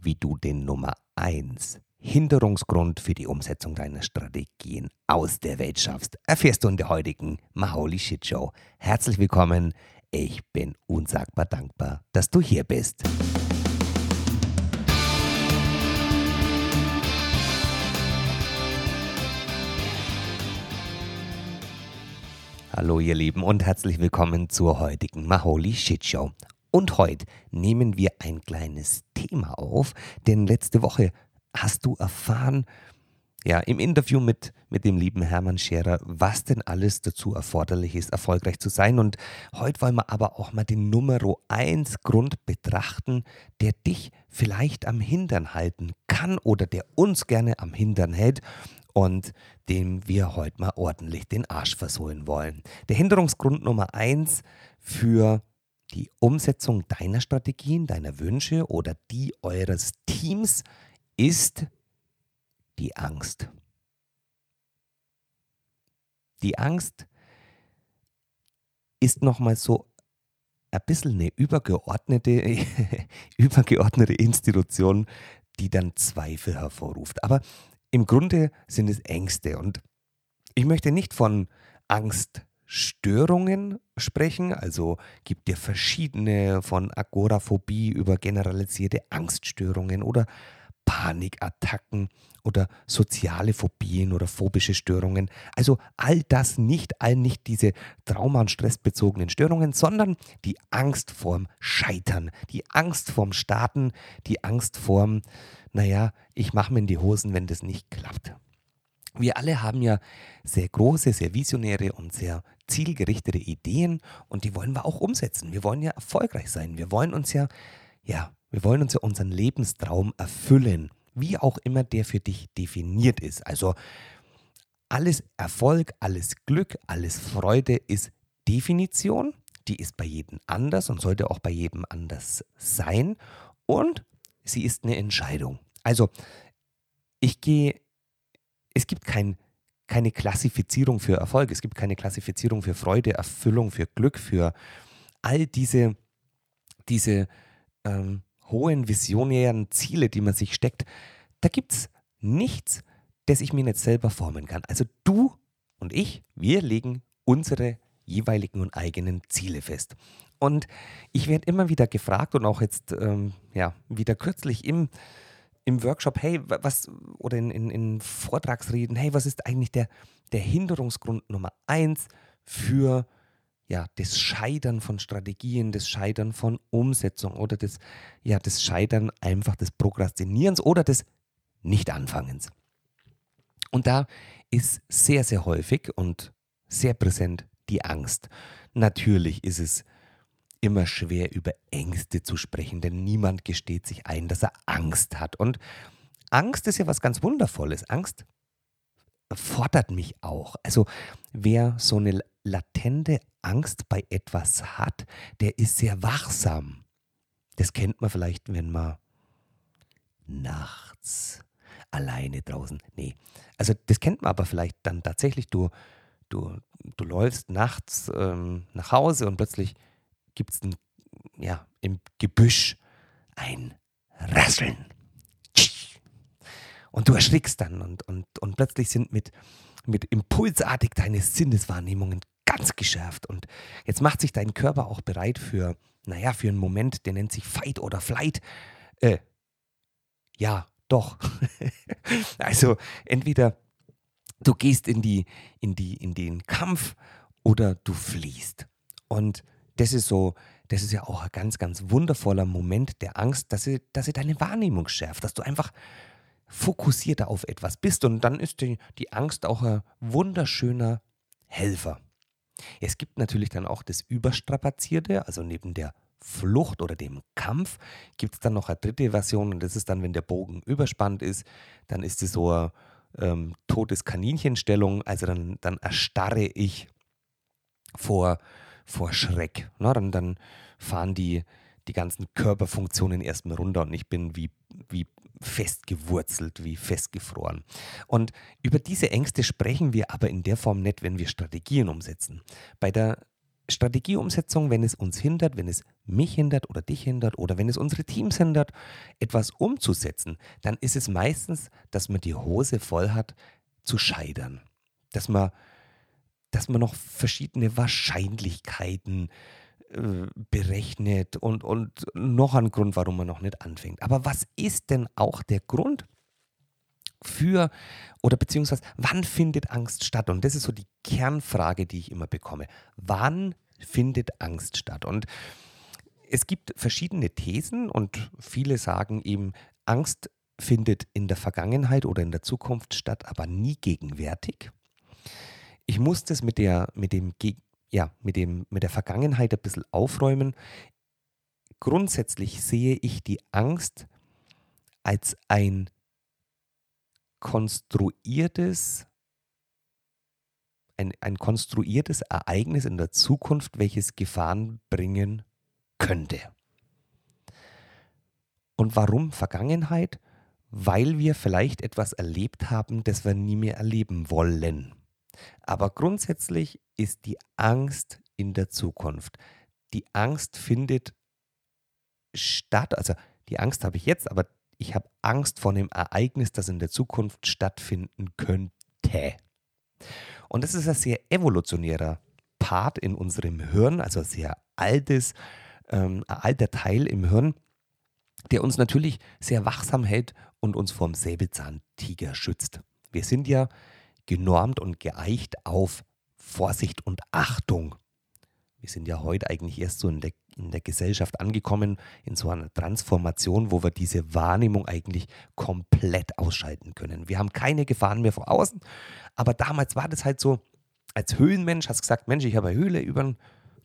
wie du den Nummer 1 Hinderungsgrund für die Umsetzung deiner Strategien aus der Welt schaffst, erfährst du in der heutigen Maholi Shit Show. Herzlich willkommen. Ich bin unsagbar dankbar, dass du hier bist. Hallo ihr Lieben und herzlich willkommen zur heutigen Maholi Shit Show. Und heute nehmen wir ein kleines Thema auf, denn letzte Woche hast du erfahren, ja, im Interview mit, mit dem lieben Hermann Scherer, was denn alles dazu erforderlich ist, erfolgreich zu sein. Und heute wollen wir aber auch mal den Nummer 1 Grund betrachten, der dich vielleicht am Hintern halten kann oder der uns gerne am Hintern hält und dem wir heute mal ordentlich den Arsch versohlen wollen. Der Hinderungsgrund Nummer eins für die Umsetzung deiner Strategien, deiner Wünsche oder die eures Teams ist die Angst. Die Angst ist nochmal so ein bisschen eine übergeordnete, übergeordnete Institution, die dann Zweifel hervorruft. Aber im Grunde sind es Ängste und ich möchte nicht von Angststörungen sprechen, also gibt es verschiedene von Agoraphobie über generalisierte Angststörungen oder Panikattacken oder soziale Phobien oder phobische Störungen. Also all das nicht, all nicht diese trauma- und stressbezogenen Störungen, sondern die Angst vorm Scheitern, die Angst vorm Starten, die Angst vorm naja, ich mache mir in die Hosen, wenn das nicht klappt. Wir alle haben ja sehr große, sehr visionäre und sehr zielgerichtete Ideen und die wollen wir auch umsetzen. Wir wollen ja erfolgreich sein. Wir wollen uns ja, ja, wir wollen uns ja unseren Lebenstraum erfüllen, wie auch immer der für dich definiert ist. Also alles Erfolg, alles Glück, alles Freude ist Definition. Die ist bei jedem anders und sollte auch bei jedem anders sein. Und sie ist eine Entscheidung. Also, ich gehe, es gibt kein, keine Klassifizierung für Erfolg, es gibt keine Klassifizierung für Freude, Erfüllung, für Glück, für all diese, diese ähm, hohen visionären Ziele, die man sich steckt. Da gibt es nichts, das ich mir nicht selber formen kann. Also du und ich, wir legen unsere jeweiligen und eigenen Ziele fest. Und ich werde immer wieder gefragt und auch jetzt ähm, ja, wieder kürzlich im, im Workshop, hey, was, oder in, in, in Vortragsreden, hey, was ist eigentlich der, der Hinderungsgrund Nummer eins für ja, das Scheitern von Strategien, das Scheitern von Umsetzung oder das, ja, das Scheitern einfach des Prokrastinierens oder des Nichtanfangens. Und da ist sehr, sehr häufig und sehr präsent die Angst. Natürlich ist es immer schwer, über Ängste zu sprechen, denn niemand gesteht sich ein, dass er Angst hat. Und Angst ist ja was ganz Wundervolles. Angst fordert mich auch. Also wer so eine latente Angst bei etwas hat, der ist sehr wachsam. Das kennt man vielleicht, wenn man nachts alleine draußen. Nee, also das kennt man aber vielleicht dann tatsächlich. Du, du, du läufst nachts ähm, nach Hause und plötzlich gibt es ja, im Gebüsch ein Rasseln. Und du erschrickst dann und, und, und plötzlich sind mit, mit impulsartig deine Sinneswahrnehmungen ganz geschärft. Und jetzt macht sich dein Körper auch bereit für, naja, für einen Moment, der nennt sich Fight oder Flight. Äh, ja, doch. also entweder du gehst in, die, in, die, in den Kampf oder du fliehst. Und das ist so, das ist ja auch ein ganz, ganz wundervoller Moment der Angst, dass sie, dass sie deine Wahrnehmung schärft, dass du einfach fokussierter auf etwas bist. Und dann ist die, die Angst auch ein wunderschöner Helfer. Es gibt natürlich dann auch das Überstrapazierte, also neben der Flucht oder dem Kampf gibt es dann noch eine dritte Version und das ist dann, wenn der Bogen überspannt ist, dann ist es so eine ähm, totes Kaninchenstellung, also dann, dann erstarre ich vor vor Schreck. Na, dann, dann fahren die, die ganzen Körperfunktionen erstmal runter und ich bin wie, wie festgewurzelt, wie festgefroren. Und über diese Ängste sprechen wir aber in der Form nicht, wenn wir Strategien umsetzen. Bei der Strategieumsetzung, wenn es uns hindert, wenn es mich hindert oder dich hindert oder wenn es unsere Teams hindert, etwas umzusetzen, dann ist es meistens, dass man die Hose voll hat, zu scheitern. Dass man, dass man noch verschiedene Wahrscheinlichkeiten äh, berechnet und, und noch ein Grund, warum man noch nicht anfängt. Aber was ist denn auch der Grund, für oder beziehungsweise wann findet Angst statt? Und das ist so die Kernfrage, die ich immer bekomme. Wann findet Angst statt? Und es gibt verschiedene Thesen und viele sagen eben, Angst findet in der Vergangenheit oder in der Zukunft statt, aber nie gegenwärtig. Ich muss das mit der, mit dem, ja, mit dem, mit der Vergangenheit ein bisschen aufräumen. Grundsätzlich sehe ich die Angst als ein konstruiertes, ein, ein konstruiertes Ereignis in der Zukunft, welches Gefahren bringen könnte. Und warum Vergangenheit? Weil wir vielleicht etwas erlebt haben, das wir nie mehr erleben wollen. Aber grundsätzlich ist die Angst in der Zukunft. Die Angst findet statt, also die Angst habe ich jetzt, aber ich habe Angst vor einem Ereignis, das in der Zukunft stattfinden könnte. Und das ist ein sehr evolutionärer Part in unserem Hirn, also ein sehr altes, ähm, alter Teil im Hirn, der uns natürlich sehr wachsam hält und uns vom Säbelzahntiger schützt. Wir sind ja genormt und geeicht auf Vorsicht und Achtung. Wir sind ja heute eigentlich erst so in der in der Gesellschaft angekommen, in so einer Transformation, wo wir diese Wahrnehmung eigentlich komplett ausschalten können. Wir haben keine Gefahren mehr vor außen, aber damals war das halt so, als Höhlenmensch hast du gesagt, Mensch, ich habe eine Höhle über den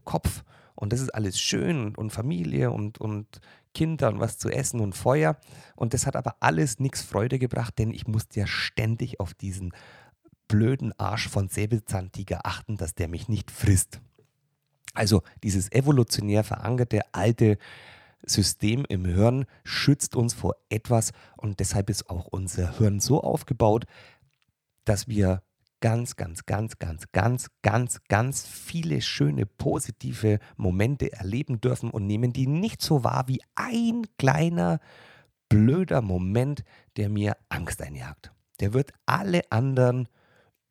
Kopf und das ist alles schön und Familie und, und Kinder und was zu essen und Feuer. Und das hat aber alles nichts Freude gebracht, denn ich musste ja ständig auf diesen blöden Arsch von Säbelzahntiger achten, dass der mich nicht frisst. Also dieses evolutionär verankerte alte System im Hirn schützt uns vor etwas und deshalb ist auch unser Hirn so aufgebaut, dass wir ganz, ganz, ganz, ganz, ganz, ganz, ganz viele schöne positive Momente erleben dürfen und nehmen die nicht so wahr wie ein kleiner blöder Moment, der mir Angst einjagt. Der wird alle anderen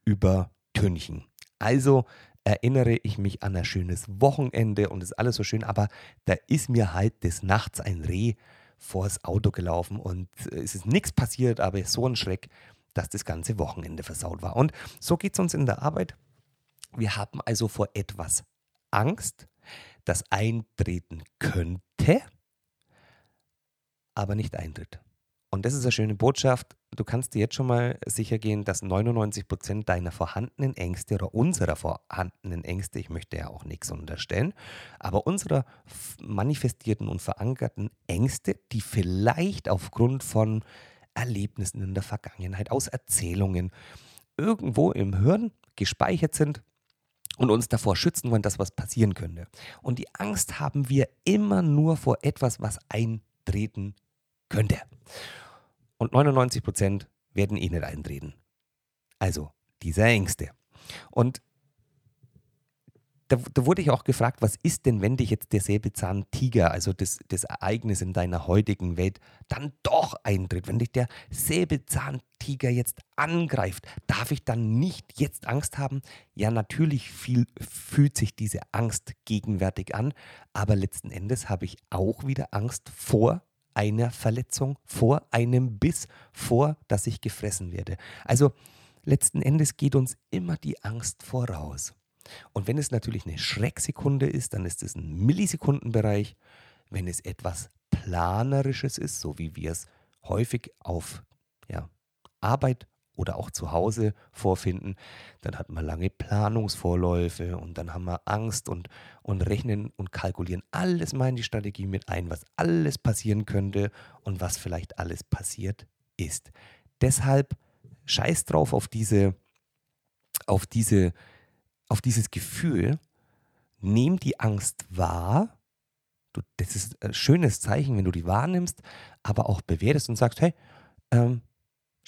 übertünchen. Also erinnere ich mich an ein schönes Wochenende und ist alles so schön, aber da ist mir halt des Nachts ein Reh vors Auto gelaufen und es ist nichts passiert, aber so ein Schreck, dass das ganze Wochenende versaut war. Und so geht es uns in der Arbeit. Wir haben also vor etwas Angst, das eintreten könnte, aber nicht eintritt. Und das ist eine schöne Botschaft. Du kannst dir jetzt schon mal sicher gehen, dass 99 Prozent deiner vorhandenen Ängste oder unserer vorhandenen Ängste, ich möchte ja auch nichts unterstellen, aber unserer manifestierten und verankerten Ängste, die vielleicht aufgrund von Erlebnissen in der Vergangenheit, aus Erzählungen, irgendwo im Hirn gespeichert sind und uns davor schützen wollen, dass was passieren könnte. Und die Angst haben wir immer nur vor etwas, was eintreten könnte. Und 99 Prozent werden eh nicht eintreten. Also diese Ängste. Und da, da, wurde ich auch gefragt, was ist denn, wenn dich jetzt der Säbelzahntiger, also das, das Ereignis in deiner heutigen Welt, dann doch eintritt? Wenn dich der Säbelzahntiger jetzt angreift, darf ich dann nicht jetzt Angst haben? Ja, natürlich viel, fühlt sich diese Angst gegenwärtig an, aber letzten Endes habe ich auch wieder Angst vor einer Verletzung, vor einem Biss, vor, dass ich gefressen werde. Also letzten Endes geht uns immer die Angst voraus. Und wenn es natürlich eine Schrecksekunde ist, dann ist es ein Millisekundenbereich. Wenn es etwas Planerisches ist, so wie wir es häufig auf ja, Arbeit oder auch zu Hause vorfinden, dann hat man lange Planungsvorläufe und dann haben wir Angst und, und rechnen und kalkulieren alles mal in die Strategie mit ein, was alles passieren könnte und was vielleicht alles passiert ist. Deshalb scheiß drauf auf diese, auf diese, auf dieses Gefühl, nehm die Angst wahr. Du, das ist ein schönes Zeichen, wenn du die wahrnimmst, aber auch bewertest und sagst, hey, ähm,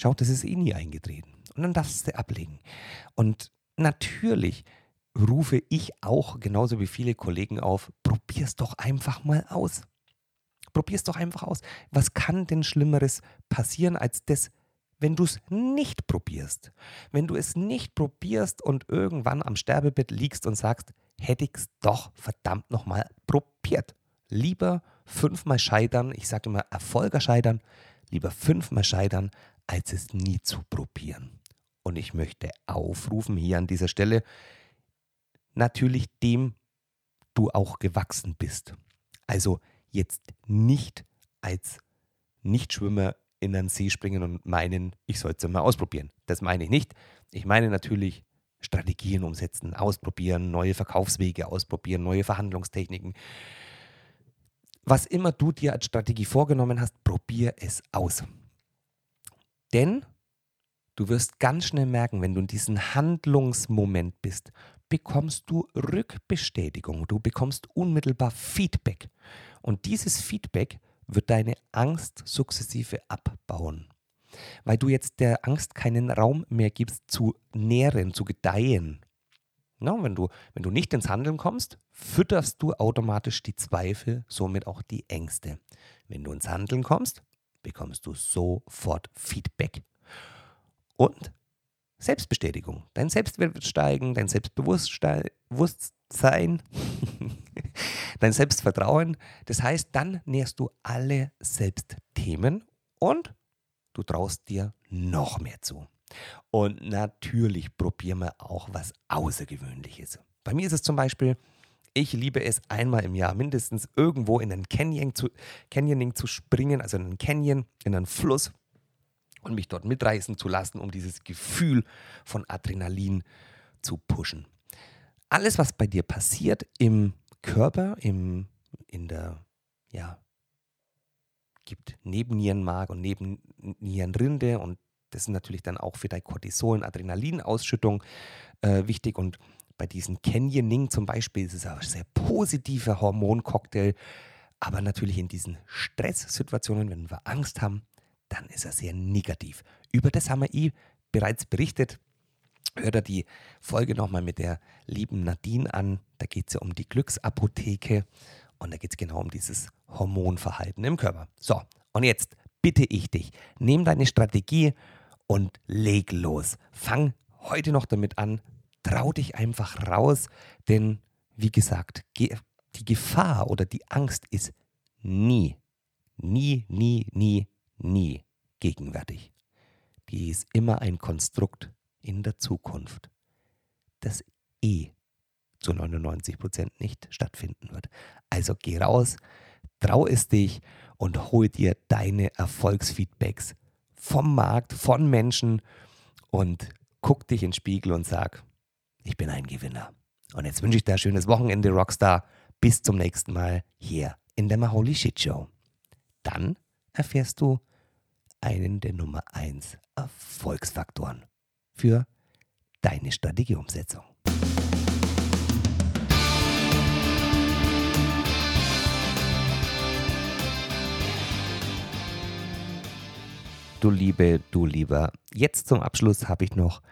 Schau, das ist eh nie eingetreten. Und dann darfst du ablegen. Und natürlich rufe ich auch genauso wie viele Kollegen auf, probier's doch einfach mal aus. Probier's doch einfach aus. Was kann denn Schlimmeres passieren als das, wenn du es nicht probierst? Wenn du es nicht probierst und irgendwann am Sterbebett liegst und sagst, hätte ich es doch verdammt nochmal probiert. Lieber fünfmal scheitern, ich sage immer Erfolger scheitern, lieber fünfmal scheitern, als es nie zu probieren. Und ich möchte aufrufen hier an dieser Stelle, natürlich dem du auch gewachsen bist. Also jetzt nicht als Nichtschwimmer in einen See springen und meinen, ich sollte es mal ausprobieren. Das meine ich nicht. Ich meine natürlich Strategien umsetzen, ausprobieren, neue Verkaufswege ausprobieren, neue Verhandlungstechniken. Was immer du dir als Strategie vorgenommen hast, probier es aus. Denn du wirst ganz schnell merken, wenn du in diesem Handlungsmoment bist, bekommst du Rückbestätigung, du bekommst unmittelbar Feedback. Und dieses Feedback wird deine Angst sukzessive abbauen. Weil du jetzt der Angst keinen Raum mehr gibst zu nähren, zu gedeihen. Na, wenn, du, wenn du nicht ins Handeln kommst, fütterst du automatisch die Zweifel, somit auch die Ängste. Wenn du ins Handeln kommst, bekommst du sofort Feedback. Und Selbstbestätigung. Dein Selbstwert wird steigen, dein Selbstbewusstsein, dein Selbstvertrauen. Das heißt, dann nährst du alle Selbstthemen und du traust dir noch mehr zu. Und natürlich probieren wir auch was Außergewöhnliches. Bei mir ist es zum Beispiel, ich liebe es einmal im Jahr mindestens irgendwo in einen Canyon zu, Canyoning zu springen, also in einen Canyon, in einen Fluss und mich dort mitreißen zu lassen, um dieses Gefühl von Adrenalin zu pushen. Alles, was bei dir passiert im Körper, im, in der, ja, gibt Nebennierenmark und Nebennierenrinde und das ist natürlich dann auch für deine Cortisol- und Adrenalinausschüttung äh, wichtig und bei diesem Canyoning zum Beispiel ist es ein sehr positiver Hormoncocktail, aber natürlich in diesen Stresssituationen, wenn wir Angst haben, dann ist er sehr negativ. Über das haben wir eh bereits berichtet. Hört er die Folge nochmal mit der lieben Nadine an. Da geht es ja um die Glücksapotheke und da geht es genau um dieses Hormonverhalten im Körper. So, und jetzt bitte ich dich, nimm deine Strategie und leg los. Fang heute noch damit an. Trau dich einfach raus, denn wie gesagt, die Gefahr oder die Angst ist nie, nie, nie, nie nie gegenwärtig. Die ist immer ein Konstrukt in der Zukunft, das eh zu 99 Prozent nicht stattfinden wird. Also geh raus, trau es dich und hol dir deine Erfolgsfeedbacks vom Markt, von Menschen und guck dich in den Spiegel und sag, ich bin ein Gewinner. Und jetzt wünsche ich dir ein schönes Wochenende, Rockstar. Bis zum nächsten Mal hier in der Maholi Shit Show. Dann erfährst du, einen der Nummer 1 Erfolgsfaktoren für deine Strategieumsetzung. Du Liebe, du Lieber, jetzt zum Abschluss habe ich noch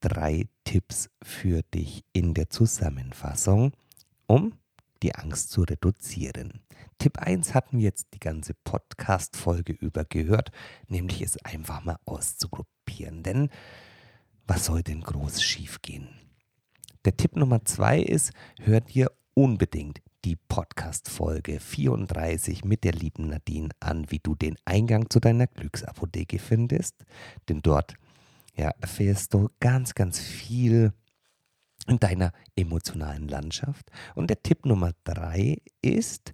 drei Tipps für dich in der Zusammenfassung, um die Angst zu reduzieren. Tipp 1 hatten wir jetzt die ganze Podcast-Folge über gehört, nämlich es einfach mal auszuprobieren. Denn was soll denn groß schiefgehen? Der Tipp Nummer 2 ist, hör dir unbedingt die Podcast-Folge 34 mit der lieben Nadine an, wie du den Eingang zu deiner Glücksapotheke findest. Denn dort ja, erfährst du ganz, ganz viel in deiner emotionalen Landschaft. Und der Tipp Nummer drei ist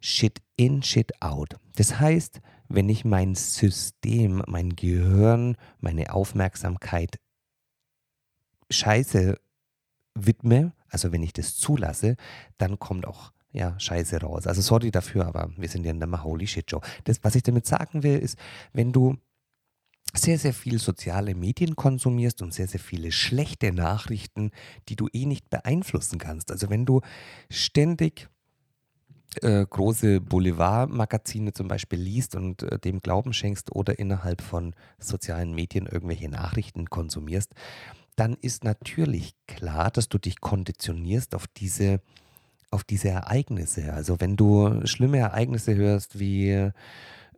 Shit in, Shit out. Das heißt, wenn ich mein System, mein Gehirn, meine Aufmerksamkeit Scheiße widme, also wenn ich das zulasse, dann kommt auch ja, Scheiße raus. Also sorry dafür, aber wir sind ja in der Holy Shit Show. Das, was ich damit sagen will, ist, wenn du sehr, sehr viel soziale Medien konsumierst und sehr, sehr viele schlechte Nachrichten, die du eh nicht beeinflussen kannst. Also wenn du ständig äh, große Boulevardmagazine zum Beispiel liest und äh, dem Glauben schenkst oder innerhalb von sozialen Medien irgendwelche Nachrichten konsumierst, dann ist natürlich klar, dass du dich konditionierst auf diese, auf diese Ereignisse. Also wenn du schlimme Ereignisse hörst wie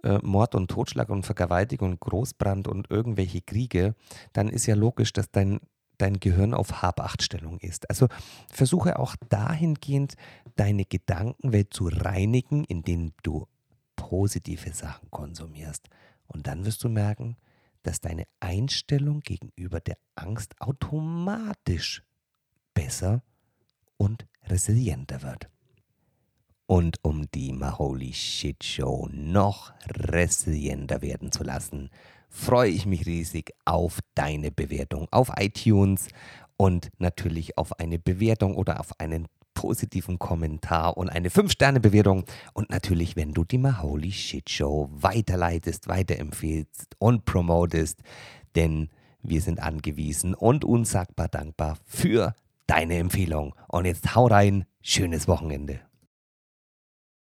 äh, Mord und Totschlag und Vergewaltigung und Großbrand und irgendwelche Kriege, dann ist ja logisch, dass dein, dein Gehirn auf Hab-Acht-Stellung ist. Also versuche auch dahingehend deine Gedankenwelt zu reinigen, indem du positive Sachen konsumierst. Und dann wirst du merken, dass deine Einstellung gegenüber der Angst automatisch besser und resilienter wird. Und um die Maholi Shit Show noch resilienter werden zu lassen, freue ich mich riesig auf deine Bewertung auf iTunes und natürlich auf eine Bewertung oder auf einen positiven Kommentar und eine 5-Sterne-Bewertung. Und natürlich, wenn du die Maholi Shit Show weiterleitest, weiterempfehlst und promotest, denn wir sind angewiesen und unsagbar dankbar für deine Empfehlung. Und jetzt hau rein, schönes Wochenende.